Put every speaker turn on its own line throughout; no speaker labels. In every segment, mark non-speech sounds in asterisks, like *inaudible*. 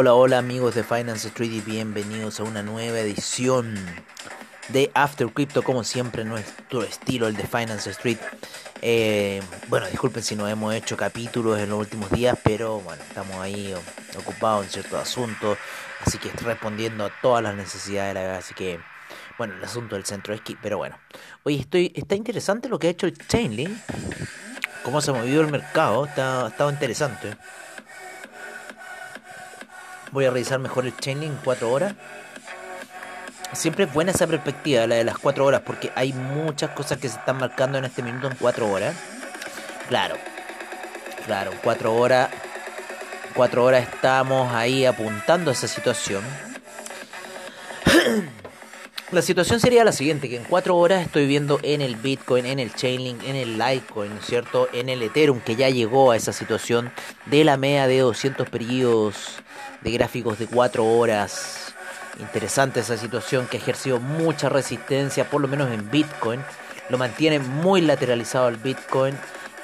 Hola, hola, amigos de Finance Street y bienvenidos a una nueva edición de After Crypto, como siempre nuestro estilo, el de Finance Street. Eh, bueno, disculpen si no hemos hecho capítulos en los últimos días, pero bueno, estamos ahí ocupados en ciertos asuntos, así que estoy respondiendo a todas las necesidades de la así que bueno, el asunto del centro es que, pero bueno. Oye, estoy, está interesante lo que ha hecho el Chainlink, cómo se ha movido el mercado, está, estado interesante. Voy a revisar mejor el Chainlink en 4 horas. Siempre es buena esa perspectiva, la de las 4 horas, porque hay muchas cosas que se están marcando en este minuto en 4 horas. Claro, claro, 4 horas, 4 horas estamos ahí apuntando a esa situación. *clears throat* La situación sería la siguiente, que en 4 horas estoy viendo en el Bitcoin, en el Chainlink, en el Litecoin, ¿cierto? En el Ethereum, que ya llegó a esa situación de la media de 200 periodos de gráficos de 4 horas. Interesante esa situación que ha ejercido mucha resistencia, por lo menos en Bitcoin. Lo mantiene muy lateralizado el Bitcoin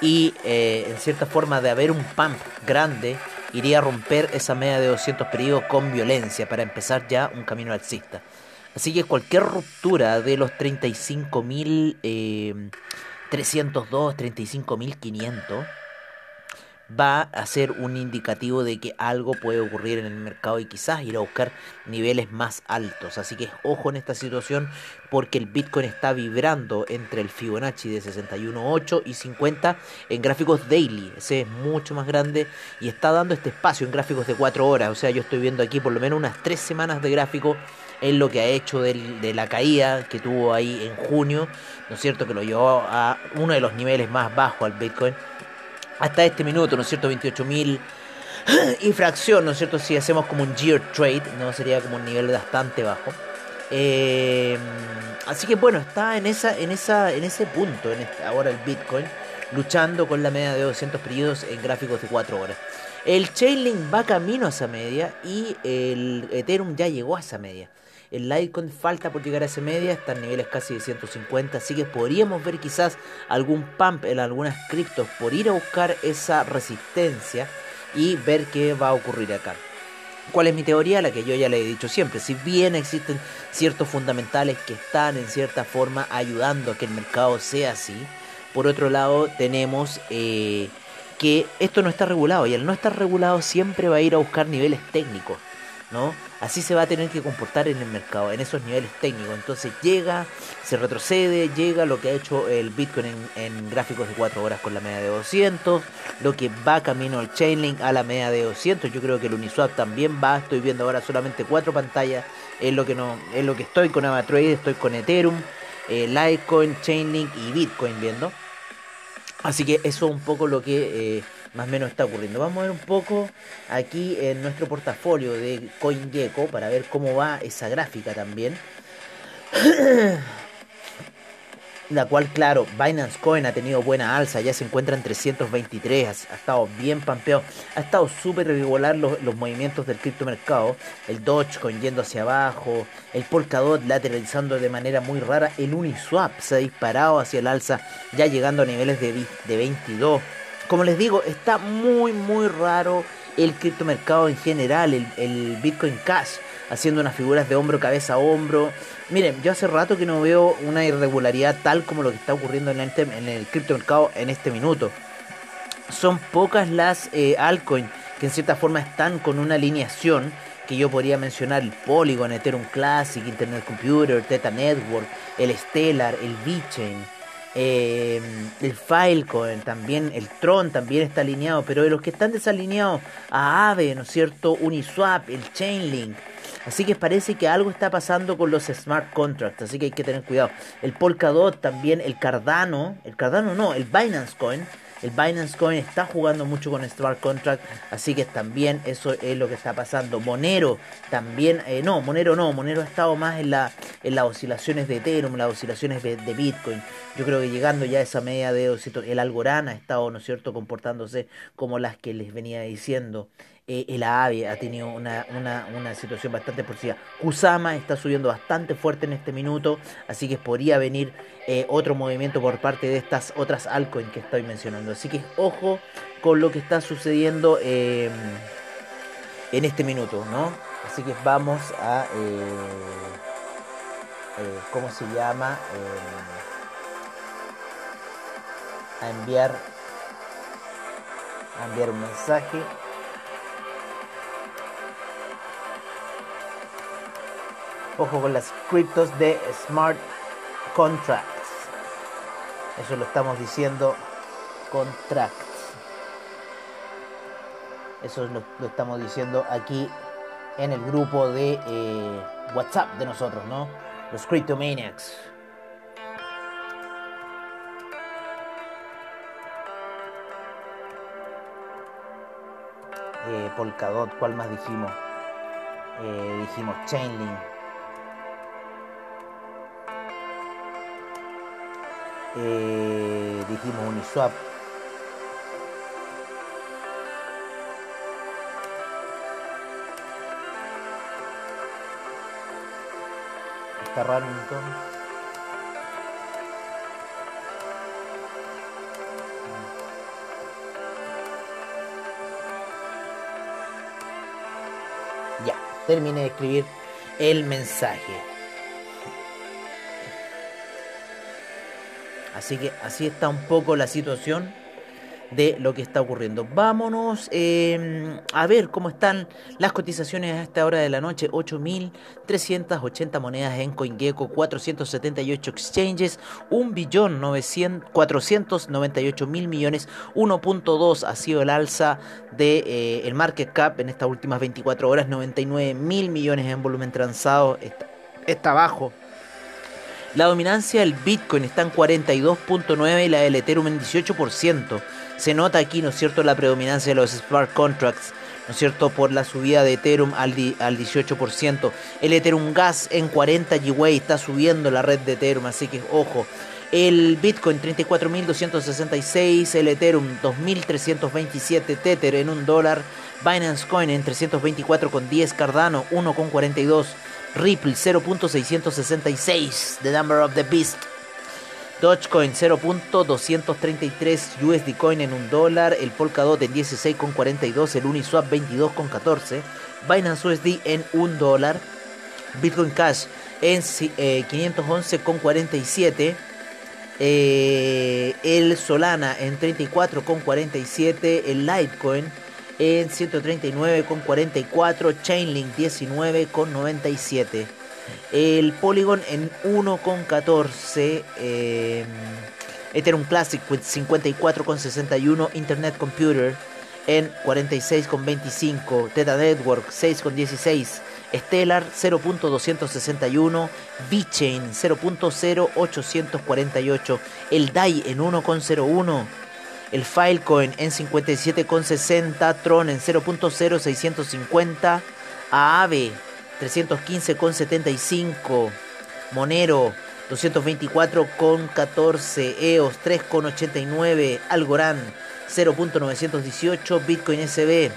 y eh, en cierta forma de haber un pump grande, iría a romper esa media de 200 periodos con violencia para empezar ya un camino alcista. Así que cualquier ruptura de los 35.302, eh, 35.500 va a ser un indicativo de que algo puede ocurrir en el mercado y quizás ir a buscar niveles más altos. Así que ojo en esta situación porque el Bitcoin está vibrando entre el Fibonacci de 61.8 y 50 en gráficos daily. Ese es mucho más grande y está dando este espacio en gráficos de 4 horas. O sea, yo estoy viendo aquí por lo menos unas 3 semanas de gráfico en lo que ha hecho de la caída que tuvo ahí en junio, ¿no es cierto? Que lo llevó a uno de los niveles más bajos al Bitcoin hasta este minuto, ¿no es cierto? 28.000 y fracción, ¿no es cierto? Si hacemos como un year trade, ¿no? Sería como un nivel bastante bajo. Eh, así que bueno, está en esa, en esa, en ese punto, en este, ahora el Bitcoin, luchando con la media de 200 periodos en gráficos de 4 horas. El Chainlink va camino a esa media y el Ethereum ya llegó a esa media. El Litecoin falta por llegar a esa media, está en niveles casi de 150, así que podríamos ver quizás algún pump en algunas criptos por ir a buscar esa resistencia y ver qué va a ocurrir acá. ¿Cuál es mi teoría? La que yo ya le he dicho siempre. Si bien existen ciertos fundamentales que están en cierta forma ayudando a que el mercado sea así, por otro lado tenemos eh, que esto no está regulado y al no estar regulado siempre va a ir a buscar niveles técnicos. Así se va a tener que comportar en el mercado, en esos niveles técnicos. Entonces llega, se retrocede, llega lo que ha hecho el Bitcoin en, gráficos de 4 horas con la media de 200, lo que va camino el Chainlink a la media de 200. Yo creo que el Uniswap también va, estoy viendo ahora solamente cuatro pantallas, es lo que, no, es lo que estoy con Avatrade, estoy con Ethereum, eh, Litecoin, Chainlink y Bitcoin viendo. Así que eso es un poco lo que... Eh, más o menos está ocurriendo. Vamos a ver un poco aquí en nuestro portafolio de CoinGecko para ver cómo va esa gráfica también. *clears throat* La cual, claro, Binance Coin ha tenido buena alza, ya se encuentra en 323, ha, estado bien pampeado, ha estado súper regular los, movimientos del criptomercado, el Dogecoin yendo hacia abajo, el Polkadot lateralizando de manera muy rara, el Uniswap se ha disparado hacia el alza, ya llegando a niveles de, de 22 como les digo, está muy, muy raro el criptomercado en general, el, Bitcoin Cash, haciendo unas figuras de hombro, cabeza hombro. Miren, yo hace rato que no veo una irregularidad tal como lo que está ocurriendo en el, en el criptomercado en este minuto. Son pocas las eh, altcoins que en cierta forma están con una alineación que yo podría mencionar el Polygon, Ethereum Classic, Internet Computer, Theta Network, el Stellar, el VeChain. Eh, el Filecoin también, el Tron también está alineado, pero de los que están desalineados a Aave, ¿no es cierto? Uniswap, el Chainlink. Así que parece que algo está pasando con los smart contracts, así que hay que tener cuidado. El Polkadot también, el Cardano, el Cardano no, el Binance Coin el Binance Coin está jugando mucho con Smart Contract, así que también eso es lo que está pasando. Monero también, eh, no, Monero no, Monero ha estado más en, la, en las oscilaciones de Ethereum, las oscilaciones de, Bitcoin. Yo creo que llegando ya a esa media de el Algorand ha estado, ¿no es cierto?, comportándose como las que les venía diciendo. Eh, el AVE ha tenido una, una, situación bastante positiva. Kusama está subiendo bastante fuerte en este minuto, así que podría venir eh, otro movimiento por parte de estas otras altcoins que estoy mencionando. Así que ojo con lo que está sucediendo. Eh, en este minuto, ¿no? Así que vamos a, ¿cómo se llama? a enviar, a enviar un mensaje. Ojo con las criptos de smart contracts. Eso lo estamos diciendo contracts. Eso lo, estamos diciendo aquí en el grupo de eh, WhatsApp de nosotros, ¿no? Los Cryptomaniacs. Eh, Polkadot, ¿cuál más dijimos? Eh, dijimos Chainlink. Eh, dijimos Uniswap. Está raro entonces. Ya, terminé de escribir el mensaje. Así que así está un poco la situación de lo que está ocurriendo. Vámonos em, a ver cómo están las cotizaciones a esta hora de la noche. 8.380 monedas en CoinGecko, 478 exchanges, 1.498.000 mil millones, 1.2 ha sido el alza de eh, el market cap en estas últimas 24 horas, 99 mil millones en volumen transado, está, está bajo la dominancia del Bitcoin está en 42.9 y la del Ethereum en 18%. Se nota aquí, ¿no es cierto?, la predominancia de los smart contracts, ¿no es cierto?, por la subida de Ethereum al, al 18%. El Ethereum Gas en 40 GWay está subiendo la red de Ethereum, así que ojo. El Bitcoin 34.266, el Ethereum 2.327 Tether en un dólar, Binance Coin en 324.10, Cardano 1.42. Ripple 0.666, The Number of the Beast. Dogecoin 0.233 USD Coin en un dólar, el Polkadot en 16,42, el Uniswap 22,14, Binance USD en un dólar, Bitcoin Cash en 511,47, eh, el Solana en 34,47, el Litecoin en 139,44, Chainlink 19,97. El Polygon en 1,14. Eh, Ethereum Classic with 54,61. Internet Computer en 46,25. Theta Network 6,16. Stellar 0.261, VeChain 0.0848, el DAI en 1.01, el Filecoin en 57,60, Tron en 0.0650, Aave 315,75, Monero 224,14, EOS 3,89, Algorand 0.918, Bitcoin SB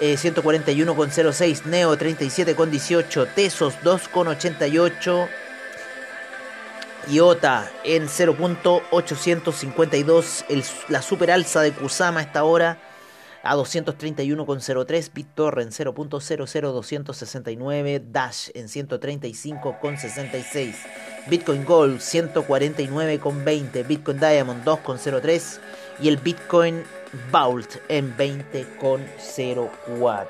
141,06, Neo 37,18, Tesos 2,88, IOTA en 0.852. La super alza de Kusama esta hora a 231,03. BitTorrent 0.00269. Dash en 135,66. Bitcoin Gold 149,20. Bitcoin Diamond 2,03. Y el Bitcoin Vault en 20,04.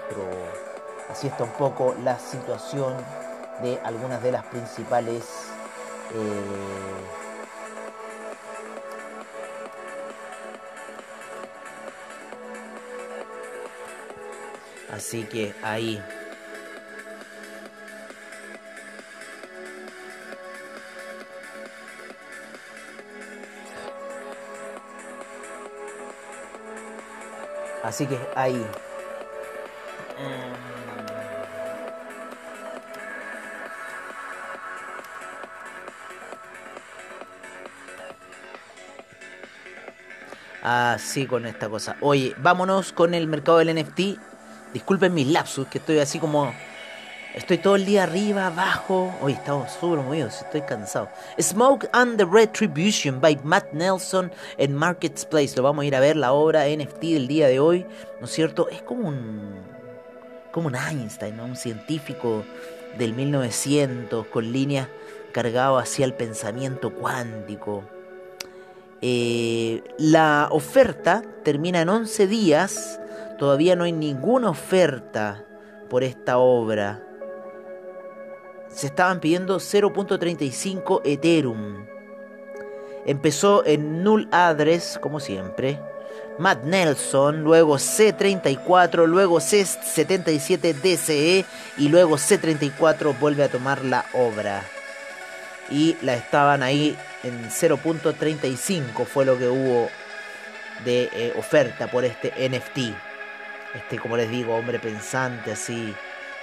Así está un poco la situación de algunas de las principales eh, así que ahí. Así que ahí. Mm. Así con esta cosa. Oye, vámonos con el mercado del NFT. Disculpen mis lapsus, que estoy así como. Estoy todo el día arriba, abajo. Hoy estamos súper movidos, estoy cansado. Smoke and the Retribution by Matt Nelson en Marketplace. Lo vamos a ir a ver, la obra NFT del día de hoy. ¿No es cierto? Es como un. como un Einstein, un científico del 1900 con líneas cargado hacia el pensamiento cuántico. Eh, la oferta termina en 11 días, todavía no hay ninguna oferta por esta obra. Se estaban pidiendo 0.35 Ethereum. Empezó en Null Address, como siempre. Matt Nelson, luego C34, luego C77 DCE y luego C34 vuelve a tomar la obra. Y la estaban ahí en 0.35 fue lo que hubo de eh, oferta por este NFT. Este, como les digo, hombre pensante así,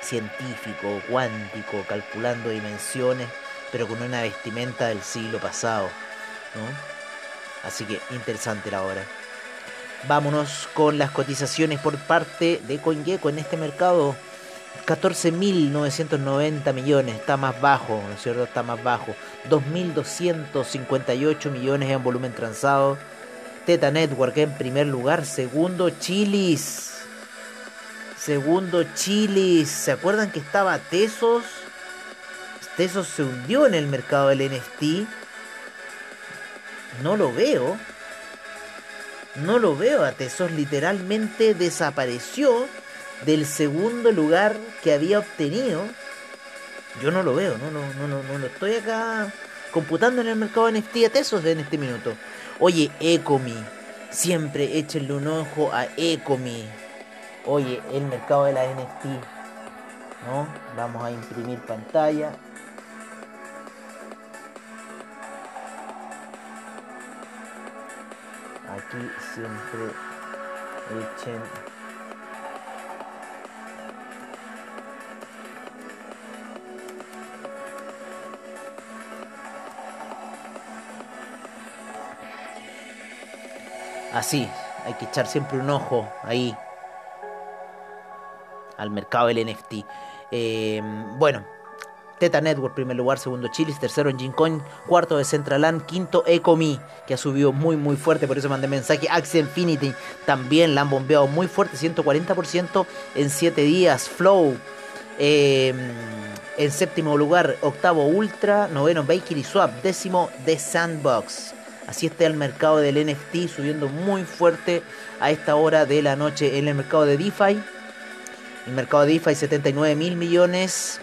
científico, cuántico, calculando dimensiones, pero con una vestimenta del siglo pasado. Así que interesante la obra. Vámonos con las cotizaciones por parte de CoinGecko en este mercado. 14.990 millones, está más bajo, ¿no es cierto? Está más bajo. 2.258 millones en volumen transado. Teta Network en primer lugar. Segundo, Chilis. Segundo, Chilis. ¿Se acuerdan que estaba Tesos? Tesos se hundió en el mercado del NFT. No lo veo. No lo veo a Tesos. Literalmente desapareció del segundo lugar que había obtenido. Yo no lo veo, no, no, no, no, no lo estoy acá computando en el mercado de NFT a Tesos en este minuto. Oye, Ecomi, siempre échenle un ojo a Ecomi. Oye, el mercado de la NFT. ¿No? Vamos a imprimir pantalla. Aquí siempre echen Así, hay que echar siempre un ojo ahí al mercado del NFT. Eh, bueno, Teta Network, primer lugar, segundo Chilis, tercero en Coin, cuarto de Centraland, quinto Ecomi, que ha subido muy muy fuerte, por eso mandé mensaje. Axie Infinity también la han bombeado muy fuerte, 140% en 7 días. Flow eh, en séptimo lugar, octavo Ultra, noveno Bakery Swap, décimo The Sandbox. Así está el mercado del NFT subiendo muy fuerte a esta hora de la noche en el mercado de DeFi. El mercado de DeFi 79 mil millones,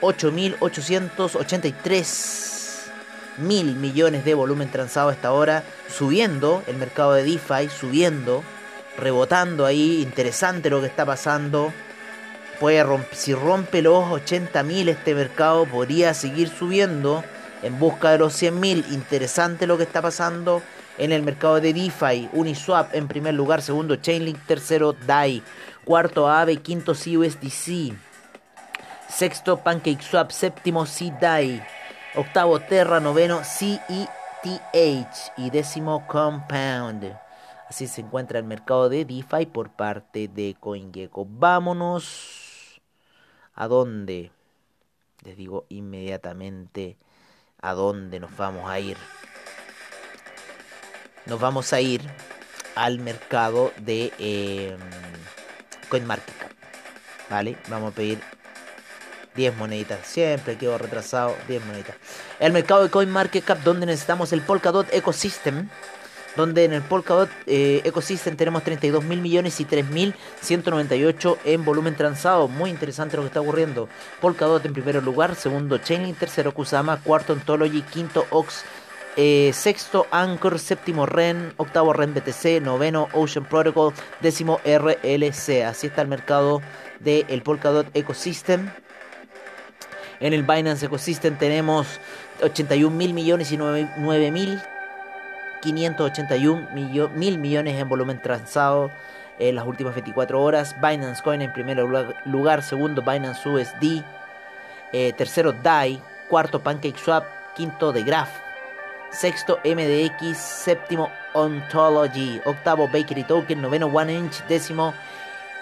8.883 mil millones de volumen transado a esta hora, subiendo el mercado de DeFi, subiendo, rebotando ahí, interesante lo que está pasando. Puede si rompe los 80 mil este mercado, podría seguir subiendo en busca de los 100.000. Interesante lo que está pasando en el mercado de DeFi. Uniswap en primer lugar, segundo Chainlink, tercero DAI, cuarto AVE, quinto CUSDC, sexto PancakeSwap, séptimo CDAI, octavo Terra, noveno CETH y décimo Compound. Así se encuentra el mercado de DeFi por parte de CoinGecko. Vámonos. ¿A dónde? Les digo inmediatamente a dónde nos vamos a ir. Nos vamos a ir al mercado de eh, CoinMarketCap. ¿Vale? Vamos a pedir 10 moneditas. Siempre quedo retrasado. 10 moneditas. El mercado de CoinMarketCap donde necesitamos el Polkadot Ecosystem donde en el Polkadot eh, Ecosystem tenemos 32 mil millones y 3.198 en volumen transado. Muy interesante lo que está ocurriendo. Polkadot en primer lugar, segundo Chainlink, tercero Kusama, cuarto Ontology, quinto Ox. Eh, sexto Anchor, séptimo REN, octavo REN BTC, noveno Ocean Protocol, décimo RLC. Así está el mercado del Polkadot Ecosystem. En el Binance Ecosystem tenemos 81 mil millones y 9 mil 581 mil millones en volumen transado en las últimas 24 horas. Binance Coin en primer lugar, segundo Binance USD, eh, tercero DAI, cuarto PancakeSwap, quinto The Graph, sexto MDX, séptimo Ontology, octavo Bakery Token, noveno One Inch, décimo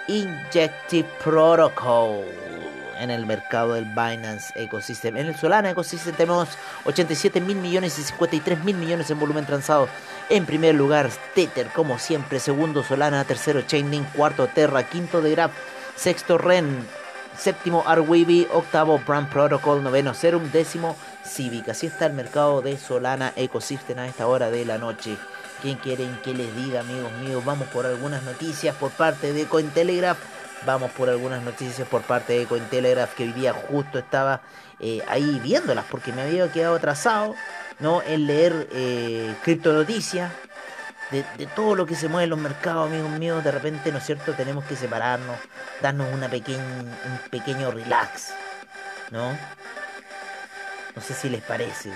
Injective Protocol en el mercado del Binance Ecosystem. En el Solana Ecosystem tenemos 87 mil millones y 53 mil millones en volumen transado. En primer lugar, Tether, como siempre. Segundo, Solana. Tercero, Chainlink. Cuarto, Terra. Quinto, The Graph. sexto REN, séptimo Arweeby, octavo Brand Protocol, noveno Serum, décimo Civic. Así está el mercado de Solana Ecosystem a esta hora de la noche. ¿Quién quieren que les diga, amigos míos? Vamos por algunas noticias por parte de Cointelegraph. Vamos por algunas noticias por parte de Cointelegraph que día justo estaba eh, ahí viéndolas porque me había quedado atrasado ¿no? en leer eh, criptonoticias de, de, todo lo que se mueve en los mercados, amigos míos, de repente, ¿no es cierto? Tenemos que separarnos, darnos una pequeña, un pequeño relax, ¿no? No sé si les parece.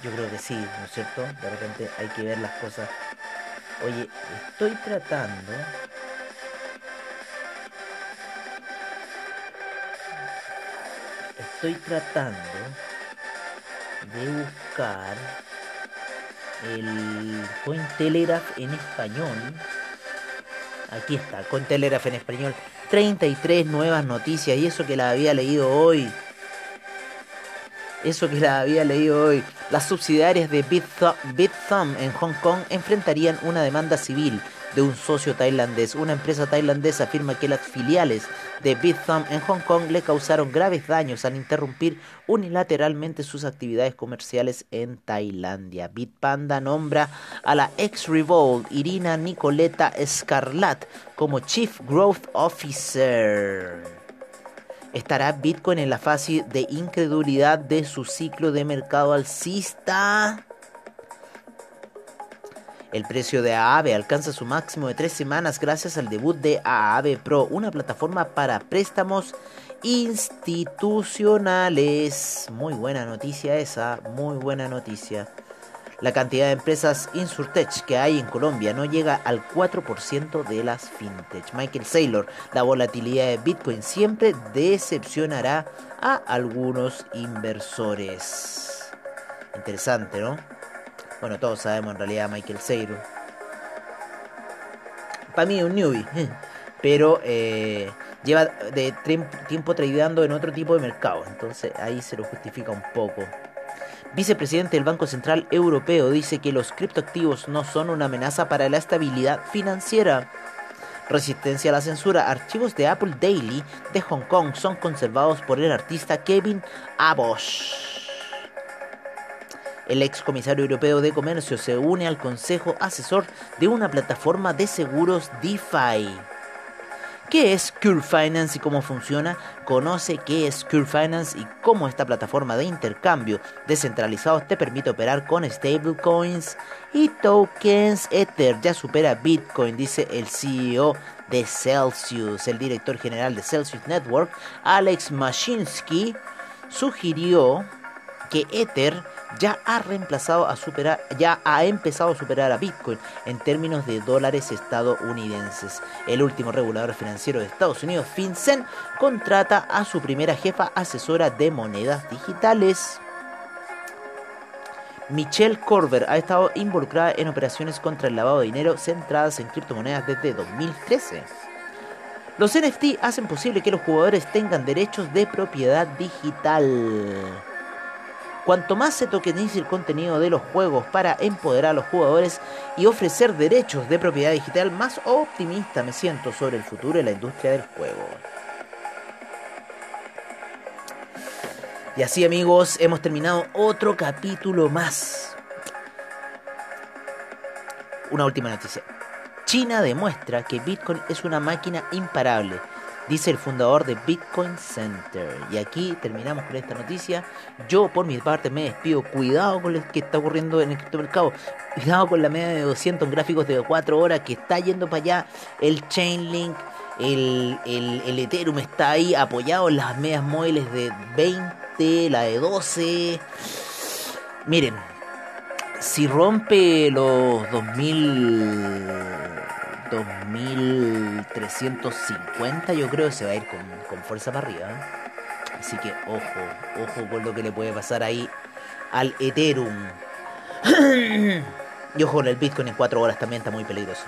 Yo creo que sí, ¿no es cierto? De repente hay que ver las cosas. Oye, estoy tratando... Estoy tratando de buscar el Cointelegraph en español. Aquí está, Cointelegraph en español. 33 nuevas noticias y eso que la había leído hoy. Eso que la había leído hoy. Las subsidiarias de BitThumb en Hong Kong enfrentarían una demanda civil de un socio tailandés. Una empresa tailandesa afirma que las filiales de BitThumb en Hong Kong le causaron graves daños al interrumpir unilateralmente sus actividades comerciales en Tailandia. Bitpanda nombra a la ex Revolt Irina Nicoleta Escarlat como Chief Growth Officer. ¿Estará Bitcoin en la fase de incredulidad de su ciclo de mercado alcista? El precio de AAVE alcanza su máximo de tres semanas gracias al debut de AAVE Pro, una plataforma para préstamos institucionales. Muy buena noticia esa, muy buena noticia. La cantidad de empresas Insurtech que hay en Colombia no llega al 4% de las fintech. Michael Saylor, la volatilidad de Bitcoin siempre decepcionará a algunos inversores. Interesante, ¿no? Bueno, todos sabemos en realidad Michael Saylor. Para mí es un newbie, *laughs* pero eh, lleva de tiempo tradeando en otro tipo de mercado, entonces ahí se lo justifica un poco. Vicepresidente del Banco Central Europeo dice que los criptoactivos no son una amenaza para la estabilidad financiera. Resistencia a la censura. Archivos de Apple Daily de Hong Kong son conservados por el artista Kevin Abosch. El ex comisario europeo de comercio se une al consejo asesor de una plataforma de seguros DeFi. ¿Qué es Cure Finance y cómo funciona? Conoce qué es Cure Finance y cómo esta plataforma de intercambio descentralizado te permite operar con stablecoins y tokens Ether. Ya supera Bitcoin, dice el CEO de Celsius. El director general de Celsius Network, Alex Mashinsky, sugirió que Ether ya ha reemplazado a superar, ya ha empezado a superar a Bitcoin en términos de dólares estadounidenses. El último regulador financiero de Estados Unidos, FinCEN, contrata a su primera jefa asesora de monedas digitales. Michelle Corber ha estado involucrada en operaciones contra el lavado de dinero centradas en criptomonedas desde 2013. Los NFT hacen posible que los jugadores tengan derechos de propiedad digital. Cuanto más se tokenice el contenido de los juegos para empoderar a los jugadores y ofrecer derechos de propiedad digital, más optimista me siento sobre el futuro de la industria del juego. Y así amigos, hemos terminado otro capítulo más. Una última noticia. China demuestra que Bitcoin es una máquina imparable dice el fundador de Bitcoin Center. Y aquí terminamos con esta noticia. Yo por mi parte me despido. Cuidado con lo que está ocurriendo en el criptomercado. Cuidado con la media de 200 gráficos de 4 horas que está yendo para allá. El Chainlink, el, el, el Ethereum está ahí apoyado en las medias móviles de 20, la de 12. Miren, si rompe los 2000 2350 yo creo que se va a ir con, fuerza para arriba. Así que ojo, ojo con lo que le puede pasar ahí al Ethereum. *clears throat* y ojo con el Bitcoin en 4 horas también está muy peligroso.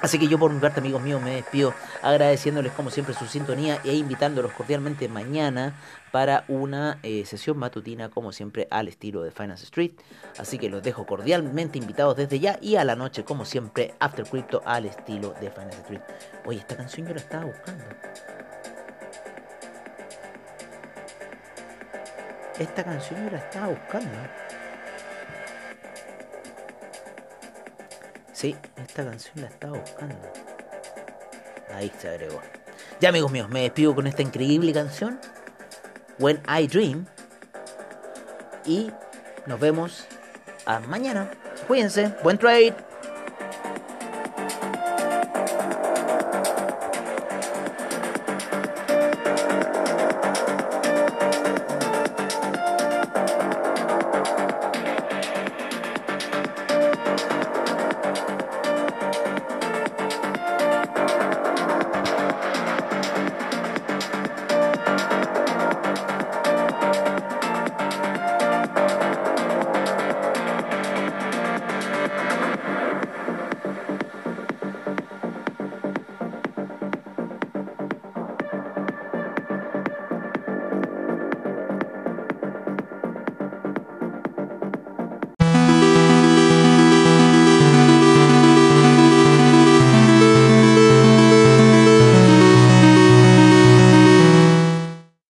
Así que yo por mi parte, amigos míos, me despido agradeciéndoles como siempre su sintonía e invitándolos cordialmente mañana para una eh, sesión matutina como siempre al estilo de Finance Street. Así que los dejo cordialmente invitados desde ya y a la noche como siempre After Crypto al estilo de Finance Street. Oye, esta canción yo la estaba buscando. Esta canción yo la estaba buscando. Sí, esta canción la estaba buscando. Ahí se agregó. Ya amigos míos, me despido con esta increíble canción. When I Dream. Y nos vemos a mañana. Cuídense. Buen trade.